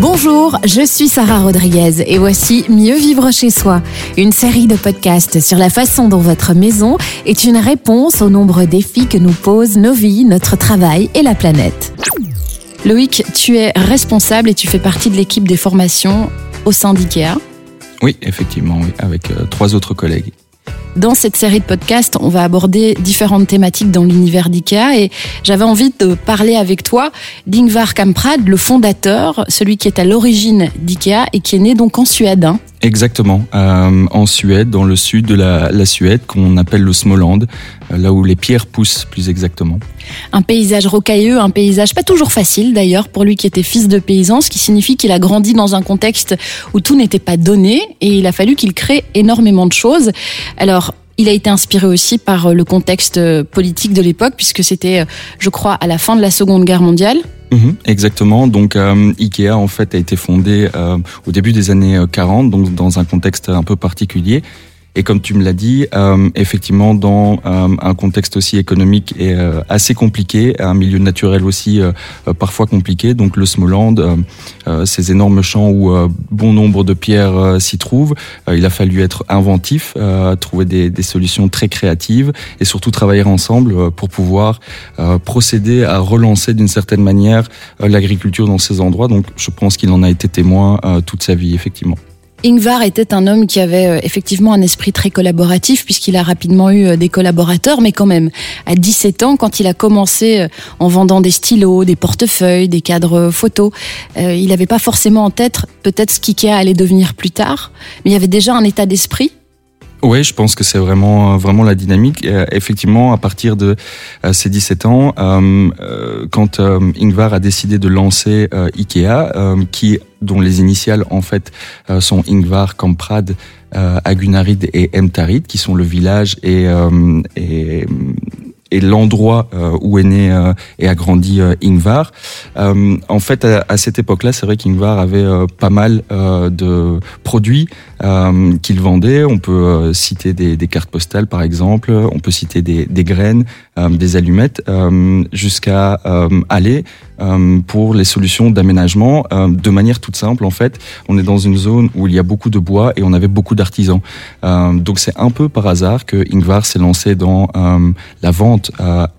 Bonjour, je suis Sarah Rodriguez et voici Mieux vivre chez soi, une série de podcasts sur la façon dont votre maison est une réponse aux nombreux défis que nous posent nos vies, notre travail et la planète. Loïc, tu es responsable et tu fais partie de l'équipe des formations au sein. Oui, effectivement, avec euh, trois autres collègues. Dans cette série de podcasts, on va aborder différentes thématiques dans l'univers d'IKEA et j'avais envie de parler avec toi d'Ingvar Kamprad, le fondateur, celui qui est à l'origine d'IKEA et qui est né donc en Suède. hein. Exactement, euh, en Suède, dans le sud de la, Suède, qu'on appelle le Småland, euh, là où les pierres poussent plus exactement. Un paysage rocailleux, un paysage pas toujours facile d'ailleurs pour lui qui était fils de paysan, ce qui signifie qu'il a grandi dans un contexte où tout n'était pas donné et il a fallu qu'il crée énormément de choses. Alors, il a été inspiré aussi par euh, le contexte euh, politique de l'époque puisque c'était, euh, je crois, à la fin de la Seconde Guerre mondiale. Mhm, exactement. Donc Ikea en fait a été fondé au début des années euh, 40, donc dans un contexte un peu particulier. Et comme tu me l'as dit, euh, effectivement dans euh, un contexte aussi économique et euh, assez compliqué, un milieu naturel aussi euh, euh, parfois compliqué. Donc le Småland, euh, ces énormes champs où bon nombre de pierres s'y trouvent, il a fallu être inventif, trouver des, des solutions très créatives et surtout travailler ensemble pour pouvoir procéder à relancer d'une certaine manière l'agriculture dans ces endroits. Donc je pense qu'il en a été témoin toute sa vie, effectivement. Ingvar était un homme qui avait euh, effectivement un esprit très collaboratif puisqu'il a rapidement eu euh, des collaborateurs, mais quand même, à 17 ans, quand il a commencé euh, en vendant des stylos, des portefeuilles, des cadres photos, il n'avait pas forcément en tête peut-être ce qu'IKEA allait devenir plus tard, mais il y avait déjà un état d'esprit. Oui, je pense que c'est vraiment vraiment la dynamique. Euh, effectivement, à partir de euh, ses 17 ans, euh, euh, quand euh, Ingvar a décidé de lancer euh, Ikea, euh, qui dont les initiales en fait euh, sont Ingvar Kamprad, euh, Agunarid et Emtarid, qui sont le village euh, et et l'endroit euh, où est né euh, et a grandi euh, Ingvar. En fait, à, cette époque-là, c'est vrai qu'Ingvar avait pas mal de produits qu'il vendait. On peut citer des, cartes postales, par exemple. On peut citer des, graines, des allumettes, jusqu'à aller pour les solutions d'aménagement euh, de manière toute simple. En fait, on est dans une zone où il y a beaucoup de bois et on avait beaucoup d'artisans. Euh, donc c'est un peu par hasard que Ingvar s'est lancé dans euh, la vente à,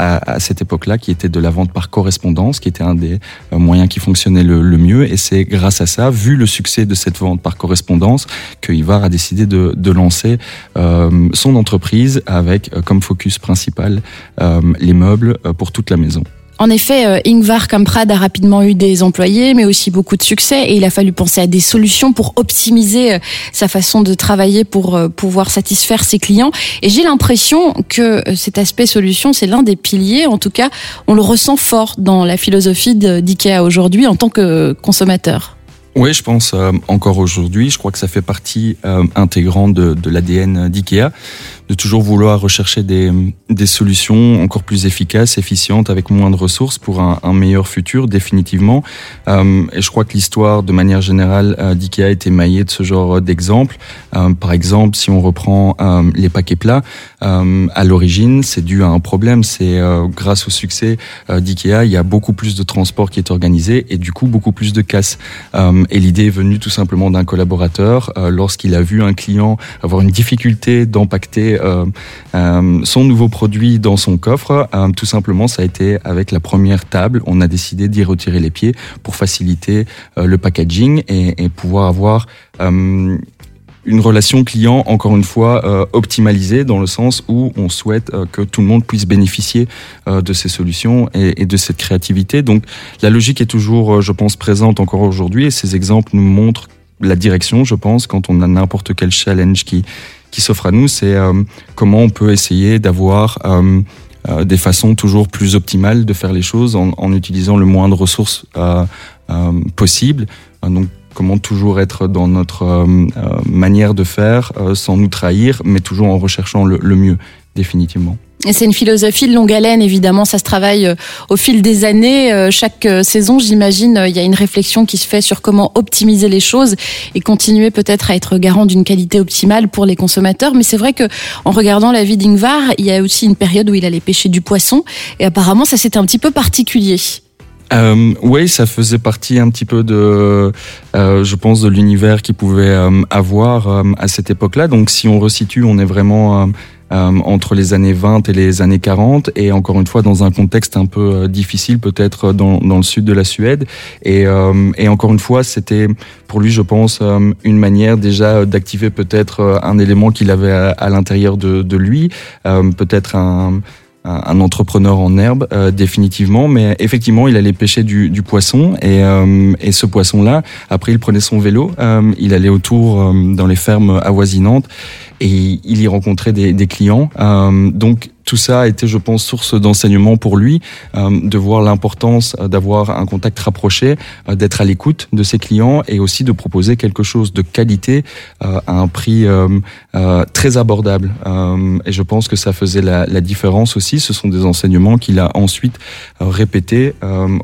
à, cette époque-là, qui était de la vente par correspondance, qui était un des euh, moyens qui fonctionnait le, le mieux. Et c'est grâce à ça, vu le succès de cette vente par correspondance, que Ivar a décidé de, de lancer euh, son entreprise avec euh, comme focus principal euh, les meubles euh, pour toute la maison. En effet, euh, Ingvar Kamprad a rapidement eu des employés, mais aussi beaucoup de succès, et il a fallu penser à des solutions pour optimiser euh, sa façon de travailler pour euh, pouvoir satisfaire ses clients. Et j'ai l'impression que cet aspect solution, c'est l'un des piliers, en tout cas, on le ressent fort dans la philosophie d'IKEA aujourd'hui en tant que consommateur. Oui, je pense euh, encore aujourd'hui. Je crois que ça fait partie euh, intégrante de, de l'ADN d'IKEA, de toujours vouloir rechercher des, des solutions encore plus efficaces, efficientes, avec moins de ressources pour un, un meilleur futur, définitivement. Euh, et je crois que l'histoire, de manière générale, euh, d'IKEA est émaillée de ce genre d'exemples. Euh, par exemple, si on reprend euh, les paquets plats, à l'origine, c'est dû à un problème. C'est grâce au succès d'IKEA, il y a beaucoup plus de transport qui est organisé et du coup beaucoup plus de casse. Et l'idée est venue tout simplement d'un collaborateur euh, lorsqu'il a vu un client avoir une difficulté d'empacter euh, euh, son nouveau produit dans son coffre. Tout simplement, ça a été avec la première table, on a décidé d'y retirer les pieds pour faciliter le packaging et, et pouvoir avoir une relation client, encore une fois, euh, optimalisée dans le sens où on souhaite euh, que tout le monde puisse bénéficier euh, de ces solutions et, de cette créativité. Donc la logique est toujours, je pense, présente encore aujourd'hui et ces exemples nous montrent la direction, je pense, quand on a n'importe quel challenge qui, qui s'offre à nous, c'est comment on peut essayer d'avoir des façons toujours plus optimales de faire les choses en, utilisant le moins de ressources euh, possible. Donc comment toujours être dans notre euh, euh, manière de faire euh, sans nous trahir, mais toujours en recherchant le, mieux, définitivement. Et c'est une philosophie de longue haleine, évidemment, ça se travaille au fil des années. Chaque saison, j'imagine, il y a une réflexion qui se fait sur comment optimiser les choses et continuer peut-être à être garant d'une qualité optimale pour les consommateurs. Mais c'est vrai que en regardant la vie d'Ingvar, il y a aussi une période où il allait pêcher du poisson et apparemment ça c'était un petit peu particulier. Euh, Oui, ça faisait partie un petit peu de, euh, je pense, de l'univers qu'il pouvait euh, avoir euh, à cette époque-là. Donc, si on resitue, on est vraiment entre les années 20 et les années 40, et encore une fois dans un contexte un peu difficile, peut-être dans, le sud de la Suède. Et, encore une fois, c'était pour lui, je pense, une manière déjà d'activer peut-être un élément qu'il avait à, l'intérieur de, lui, peut-être un un, entrepreneur en herbe euh, définitivement, mais effectivement il allait pêcher du, du poisson et, euh, et ce poisson-là, après il prenait son vélo, euh, il allait autour dans les fermes avoisinantes et il y rencontrait des, des clients. donc tout ça a été, je pense, source d'enseignement pour lui, euh, de voir l'importance euh, d'avoir un contact rapproché, euh, d'être à l'écoute de ses clients et aussi de proposer quelque chose de qualité à un prix très abordable. et je pense que ça faisait la, la différence aussi. Ce sont des enseignements qu'il a ensuite répétés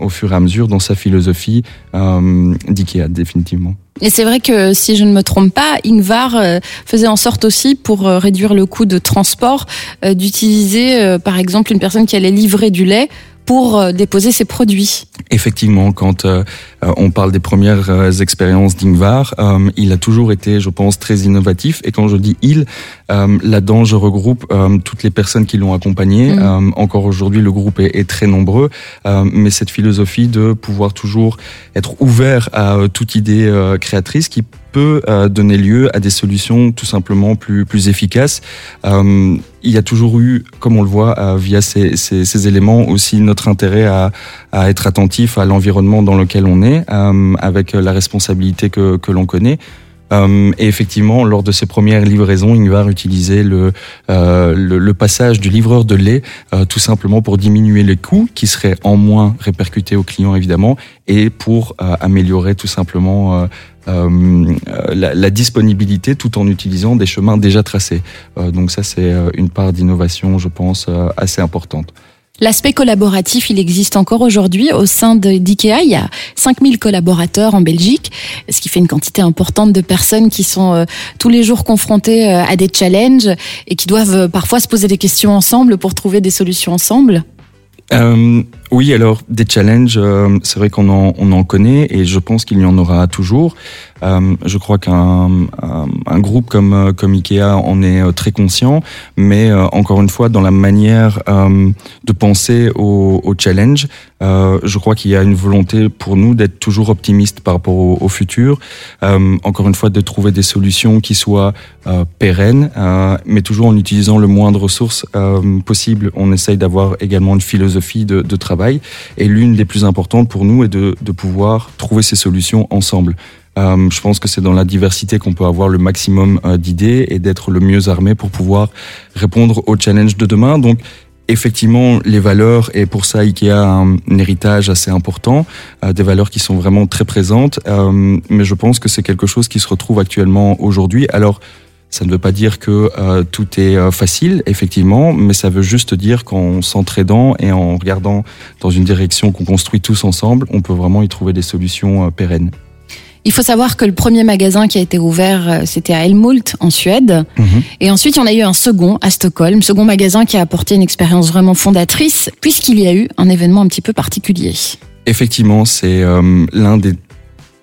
au fur et à mesure dans sa philosophie d'IKEA, définitivement. Et c'est vrai que si je ne me trompe pas, Ingvar euh, faisait en sorte aussi pour euh, réduire le coût de transport euh, d'utiliser par exemple une personne qui allait livrer du lait pour euh, déposer ses produits. Effectivement, quand euh, euh, on parle des premières expériences d'Ingvar, il a toujours été, je pense, très innovatif. Et quand je dis il, là-dedans, je regroupe toutes les personnes qui l'ont accompagné. Mm. encore aujourd'hui, le groupe est, est très nombreux, mais cette philosophie de pouvoir toujours être ouvert à toute idée créatrice qui peut donner lieu à des solutions tout simplement plus efficaces il y a toujours eu, comme on le voit euh, via ces, éléments, aussi notre intérêt à, être attentif à l'environnement dans lequel on est, euh, avec la responsabilité que, l'on connaît. Euh, et effectivement, lors de ses premières livraisons, Ingvar utilisait le, euh, le, le, passage du livreur de lait euh, tout simplement pour diminuer les coûts qui seraient en moins répercutés aux clients évidemment et pour améliorer tout simplement euh, la, la, disponibilité tout en utilisant des chemins déjà tracés. Euh, donc ça, c'est euh, une part d'innovation, je pense, assez importante. L'aspect collaboratif, il existe encore aujourd'hui au sein d'IKEA. Il y a 5000 collaborateurs en Belgique, ce qui fait une quantité importante de personnes qui sont tous les jours confrontées à des challenges et qui doivent parfois se poser des questions ensemble pour trouver des solutions ensemble. Euh, oui, alors des challenges, euh, c'est vrai qu'on en, on en connaît et je pense qu'il y en aura toujours. Euh, je crois qu'un un, groupe comme comme Ikea en est euh, très conscient, mais euh, encore une fois, dans la manière de penser au, au challenge, je crois qu'il y a une volonté pour nous d'être toujours optimiste par rapport au, au futur. encore une fois, de trouver des solutions qui soient pérennes, mais toujours en utilisant le moins de ressources possible. On essaye d'avoir également une philosophie de, de travail, et l'une des plus importantes pour nous est de, pouvoir trouver ces solutions ensemble. Euh, je pense que c'est dans la diversité qu'on peut avoir le maximum euh, d'idées et d'être le mieux armé pour pouvoir répondre aux challenges de demain. Donc, effectivement, les valeurs, et pour ça, IKEA a un, héritage assez important, euh, des valeurs qui sont vraiment très présentes, mais je pense que c'est quelque chose qui se retrouve actuellement aujourd'hui. Alors, ça ne veut pas dire que euh, tout est euh, facile, effectivement, mais ça veut juste dire qu'en s'entraidant et en regardant dans une direction qu'on construit tous ensemble, on peut vraiment y trouver des solutions pérennes. Il faut savoir que le premier magasin qui a été ouvert, euh, c'était à Helmult, en Suède. Mmh. Et ensuite, il y en a eu un second à Stockholm, second magasin qui a apporté une expérience vraiment fondatrice, puisqu'il y a eu un événement un petit peu particulier. Effectivement, c'est euh, l'un des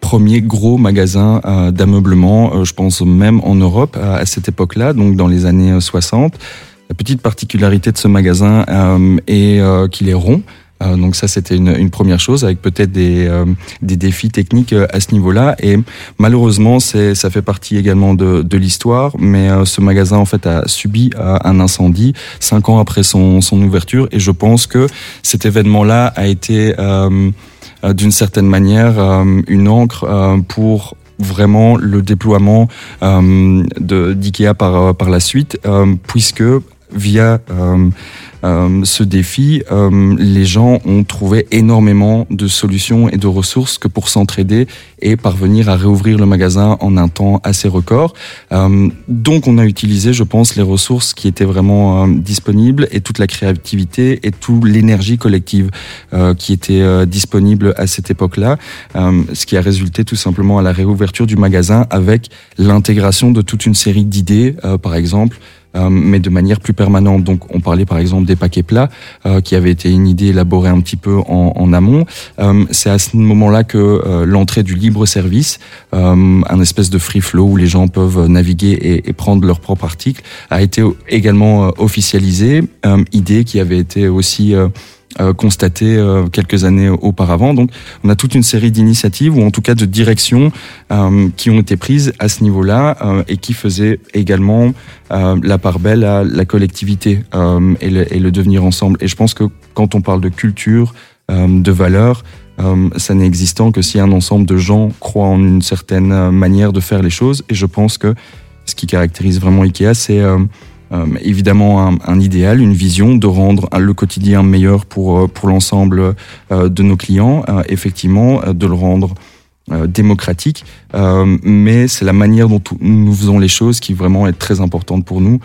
premiers gros magasins euh, d'ameublement, euh, je pense même en Europe à, cette époque-là, donc dans les années 60. La petite particularité de ce magasin est qu'il est rond. Euh, donc ça, c'était une, une, première chose, avec peut-être des, euh, des défis techniques euh, à ce niveau-là. Et malheureusement, ça fait partie également de, de l'histoire. Mais ce magasin, en fait, a subi un incendie cinq ans après son, son ouverture. Et je pense que cet événement-là a été, d'une certaine manière, une encre pour vraiment le déploiement d'IKEA par par la suite, puisque via euh, ce défi, euh, les gens ont trouvé énormément de solutions et de ressources que pour s'entraider et parvenir à réouvrir le magasin en un temps assez record. Euh, donc on a utilisé, je pense, les ressources qui étaient vraiment disponibles et toute la créativité et toute l'énergie collective qui était disponible à cette époque-là, ce qui a résulté tout simplement à la réouverture du magasin avec l'intégration de toute une série d'idées, par exemple mais de manière plus permanente. Donc on parlait par exemple des paquets plats, qui avait été une idée élaborée un petit peu en, en amont. C'est à ce moment-là que l'entrée du libre service, un espèce de free flow où les gens peuvent naviguer et, et prendre leur propre article, a été également officialisée. idée qui avait été aussi euh, constaté euh, quelques années auparavant. Donc, on a toute une série d'initiatives ou en tout cas de directions euh, qui ont été prises à ce niveau-là et qui faisaient également la part belle à la collectivité et le, et, le, devenir ensemble. Et je pense que quand on parle de culture, de valeurs, ça n'est existant que si un ensemble de gens croient en une certaine manière de faire les choses. Et je pense que ce qui caractérise vraiment Ikea, c'est euh, évidemment un, un, idéal, une vision de rendre le quotidien meilleur pour, euh, pour l'ensemble euh, de nos clients, effectivement, de le rendre démocratique, mais c'est la manière dont nous faisons les choses qui vraiment est très importante pour nous,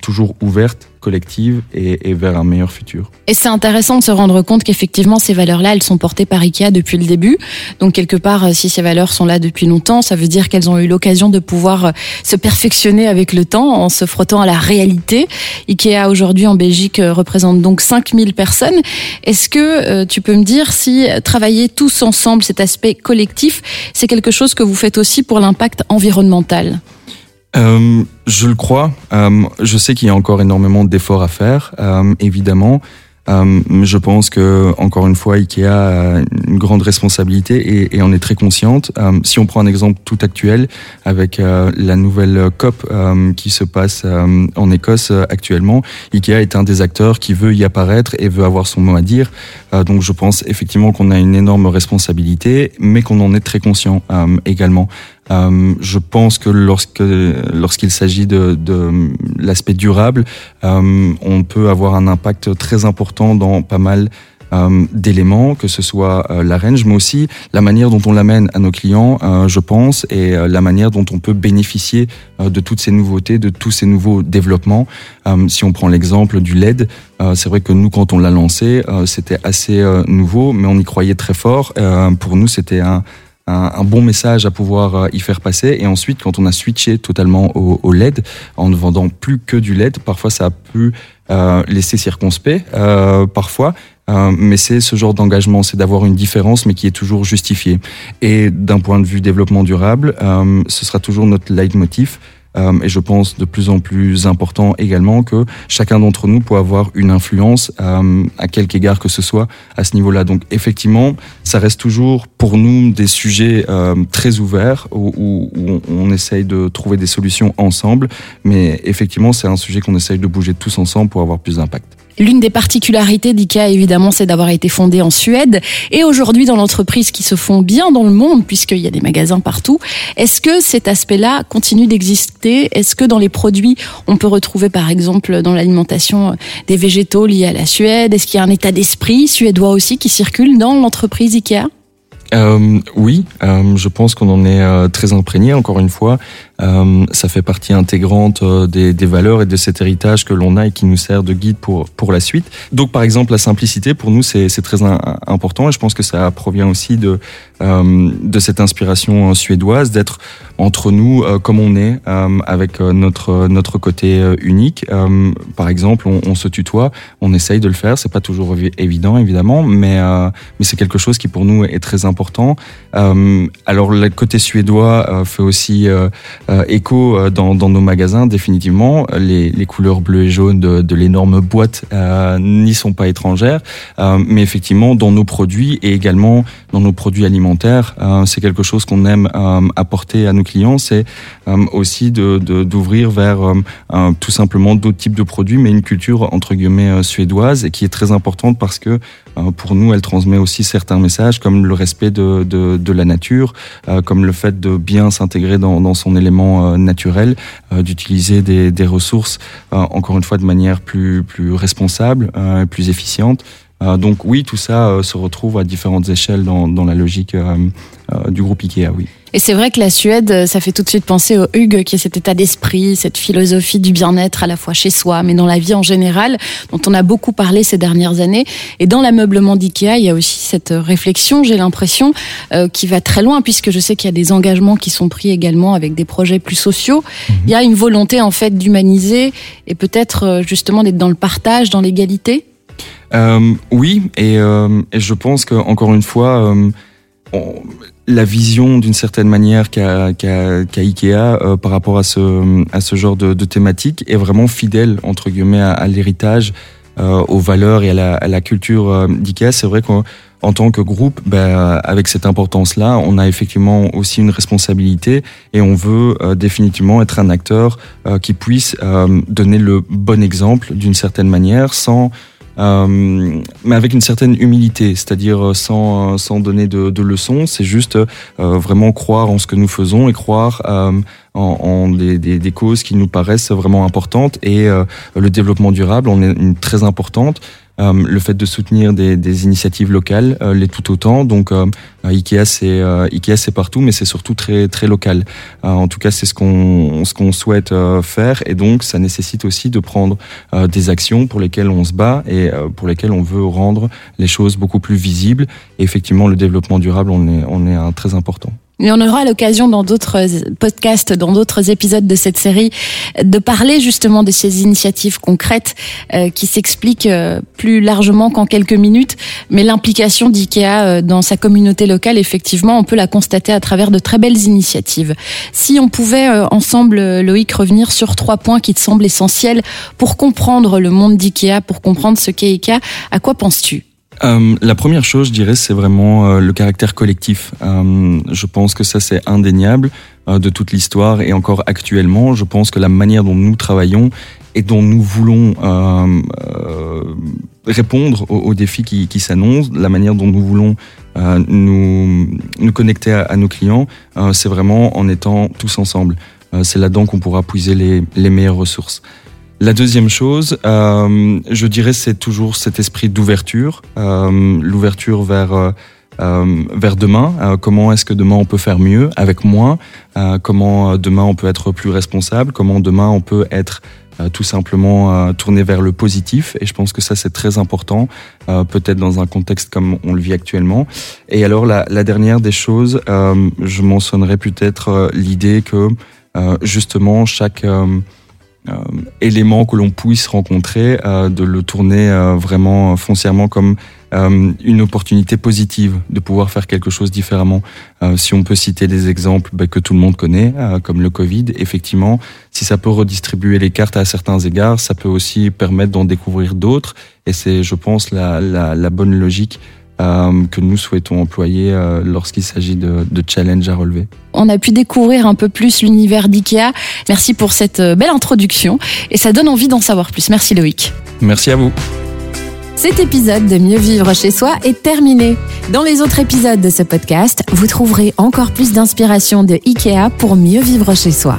toujours ouverte collective et, vers un meilleur futur. Et c'est intéressant de se rendre compte qu'effectivement ces valeurs-là, elles sont portées par IKEA depuis le début. Donc quelque part, euh, si ces valeurs sont là depuis longtemps, ça veut dire qu'elles ont eu l'occasion de pouvoir euh, se perfectionner avec le temps en se frottant à la réalité. IKEA aujourd'hui en Belgique euh, représente donc 5000 personnes. Est-ce que tu peux me dire si travailler tous ensemble, cet aspect collectif, c'est quelque chose que vous faites aussi pour l'impact environnemental? Euh, je le crois. Euh, je sais qu'il y a encore énormément d'efforts à faire, euh, évidemment. Euh, je pense que encore une fois, Ikea a une grande responsabilité et, et en est très consciente. Si on prend un exemple tout actuel avec la nouvelle COP qui se passe en Écosse actuellement, Ikea est un des acteurs qui veut y apparaître et veut avoir son mot à dire. donc je pense effectivement qu'on a une énorme responsabilité, mais qu'on en est très conscient également. Euh, je pense que lorsque lorsqu'il s'agit de, de l'aspect durable, euh, on peut avoir un impact très important dans pas mal euh, d'éléments, que ce soit la range, mais aussi la manière dont on l'amène à nos clients, je pense, et la manière dont on peut bénéficier de toutes ces nouveautés, de tous ces nouveaux développements. si on prend l'exemple du LED, c'est vrai que nous, quand on l'a lancé, c'était assez nouveau, mais on y croyait très fort. pour nous, c'était un un, bon message à pouvoir euh, y faire passer. Et ensuite, quand on a switché totalement au, LED, en ne vendant plus que du LED, parfois ça a pu euh, laisser circonspect, euh, parfois. mais c'est ce genre d'engagement, c'est d'avoir une différence, mais qui est toujours justifiée. Et d'un point de vue développement durable, ce sera toujours notre leitmotiv. Euh, et je pense de plus en plus important également que chacun d'entre nous peut avoir une influence euh, à quelque égard que ce soit à ce niveau-là. Donc effectivement, ça reste toujours pour nous des sujets euh, très ouverts où, où, on essaye de trouver des solutions ensemble, mais effectivement c'est un sujet qu'on essaye de bouger tous ensemble pour avoir plus d'impact. L'une des particularités d'IKEA, évidemment, c'est d'avoir été fondée en Suède et aujourd'hui dans l'entreprise qui se font bien dans le monde puisqu'il y a des magasins partout. Est-ce que cet aspect-là continue d'exister? Est-ce que dans les produits, on peut retrouver par exemple dans l'alimentation des végétaux liés à la Suède? Est-ce qu'il y a un état d'esprit suédois aussi qui circule dans l'entreprise IKEA? Euh, oui, euh, je pense qu'on en est euh, très imprégné. Encore une fois, euh, ça fait partie intégrante euh, des, des, valeurs et de cet héritage que l'on a et qui nous sert de guide pour pour la suite. Donc, par exemple, la simplicité pour nous c'est très important et je pense que ça provient aussi de euh, de cette inspiration suédoise d'être entre nous comme on est avec notre notre côté unique. par exemple, on, on, se tutoie, on essaye de le faire. C'est pas toujours évident évidemment, mais mais c'est quelque chose qui pour nous est très important. alors, le côté suédois fait aussi euh, écho euh, dans, nos magasins, définitivement. Les, couleurs bleues et jaunes de, l'énorme boîte euh, n'y sont pas étrangères, mais effectivement, dans nos produits et également dans nos produits alimentaires, c'est quelque chose qu'on aime apporter à nos clients, c'est aussi d'ouvrir vers tout simplement d'autres types de produits, mais une culture entre guillemets suédoise et qui est très importante parce que pour nous, elle transmet aussi certains messages comme le respect de, la nature, comme le fait de bien s'intégrer dans son élément euh, naturel, euh, d'utiliser des, ressources, euh, encore une fois, de manière plus, plus responsable, plus efficiente. donc oui, tout ça se retrouve à différentes échelles dans la logique du groupe IKEA, oui. Et c'est vrai que la Suède, ça fait tout de suite penser au Hugues, qui est cet état d'esprit, cette philosophie du bien-être à la fois chez soi, mais dans la vie en général, dont on a beaucoup parlé ces dernières années. Et dans l'ameublement d'IKEA, il y a aussi cette réflexion, j'ai l'impression, euh, qui va très loin, puisque je sais qu'il y a des engagements qui sont pris également avec des projets plus sociaux. Mhm. Il y a une volonté, en fait, d'humaniser et peut-être euh, justement d'être dans le partage, dans l'égalité. Euh, oui, et, euh, et, je pense que encore une fois, on, la vision d'une certaine manière qu'a qu Ikea euh, par rapport à ce, à ce genre de, de thématique est vraiment fidèle entre guillemets à, à l'héritage, euh, aux valeurs et à la, à la culture euh, d'Ikea. C'est vrai qu'en tant que groupe, ben, avec cette importance-là, on a effectivement aussi une responsabilité et on veut euh, définitivement être un acteur qui puisse donner le bon exemple d'une certaine manière sans euh, mais avec une certaine humilité, c'est-à-dire euh, sans, euh, sans donner de, de leçons, c'est juste euh, vraiment croire en ce que nous faisons et croire euh, en, en des, des, des, causes qui nous paraissent vraiment importantes et le développement durable en est une très importante. Euh, le fait de soutenir des, des initiatives locales euh, l'est tout autant. Donc euh, Ikea c'est Ikea c'est partout, mais c'est surtout très très local. en tout cas, c'est ce qu'on ce qu'on souhaite faire, et donc ça nécessite aussi de prendre des actions pour lesquelles on se bat et pour lesquelles on veut rendre les choses beaucoup plus visibles. Et effectivement, le développement durable, on est on est un très important. Mais on aura l'occasion dans d'autres podcasts, dans d'autres épisodes de cette série, de parler justement de ces initiatives concrètes euh, qui s'expliquent euh, plus largement qu'en quelques minutes. Mais l'implication d'IKEA euh, dans sa communauté locale, effectivement, on peut la constater à travers de très belles initiatives. Si on pouvait ensemble, Loïc, revenir sur trois points qui te semblent essentiels pour comprendre le monde d'IKEA, pour comprendre ce qu'est IKEA, à quoi penses-tu? Euh, la première chose, je dirais, c'est vraiment euh, le caractère collectif. Euh, je pense que ça, c'est indéniable de toute l'histoire et encore actuellement, je pense que la manière dont nous travaillons et dont nous voulons répondre aux, défis qui, s'annoncent, la manière dont nous voulons nous, connecter à, nos clients, c'est vraiment en étant tous ensemble. c'est là-dedans qu'on pourra puiser les meilleures ressources. La deuxième chose, euh, je dirais, c'est toujours cet esprit d'ouverture, euh, l'ouverture vers euh, euh vers demain. Euh, comment est-ce que demain on peut faire mieux avec moins? Euh, Comment demain on peut être plus responsable? Comment demain on peut être tout simplement tourné vers le positif? Et je pense que ça c'est très important peut-être dans un contexte comme on le vit actuellement. Et alors la, la dernière des choses je mentionnerai peut-être l'idée que justement chaque euh, élément que l'on puisse rencontrer, euh, de le tourner euh, vraiment foncièrement comme une opportunité positive de pouvoir faire quelque chose différemment. si on peut citer des exemples bah, que tout le monde connaît, comme le Covid, effectivement, si ça peut redistribuer les cartes à certains égards, ça peut aussi permettre d'en découvrir d'autres. Et c'est, je pense, la, la, la bonne logique que nous souhaitons employer euh, lorsqu'il s'agit de, de challenges à relever. On a pu découvrir un peu plus l'univers d'IKEA. Merci pour cette euh, belle introduction et ça donne envie d'en savoir plus. Merci Loïc. Merci à vous. Cet épisode de Mieux vivre chez soi est terminé. Dans les autres épisodes de ce podcast, vous trouverez encore plus d'inspiration de IKEA pour mieux vivre chez soi.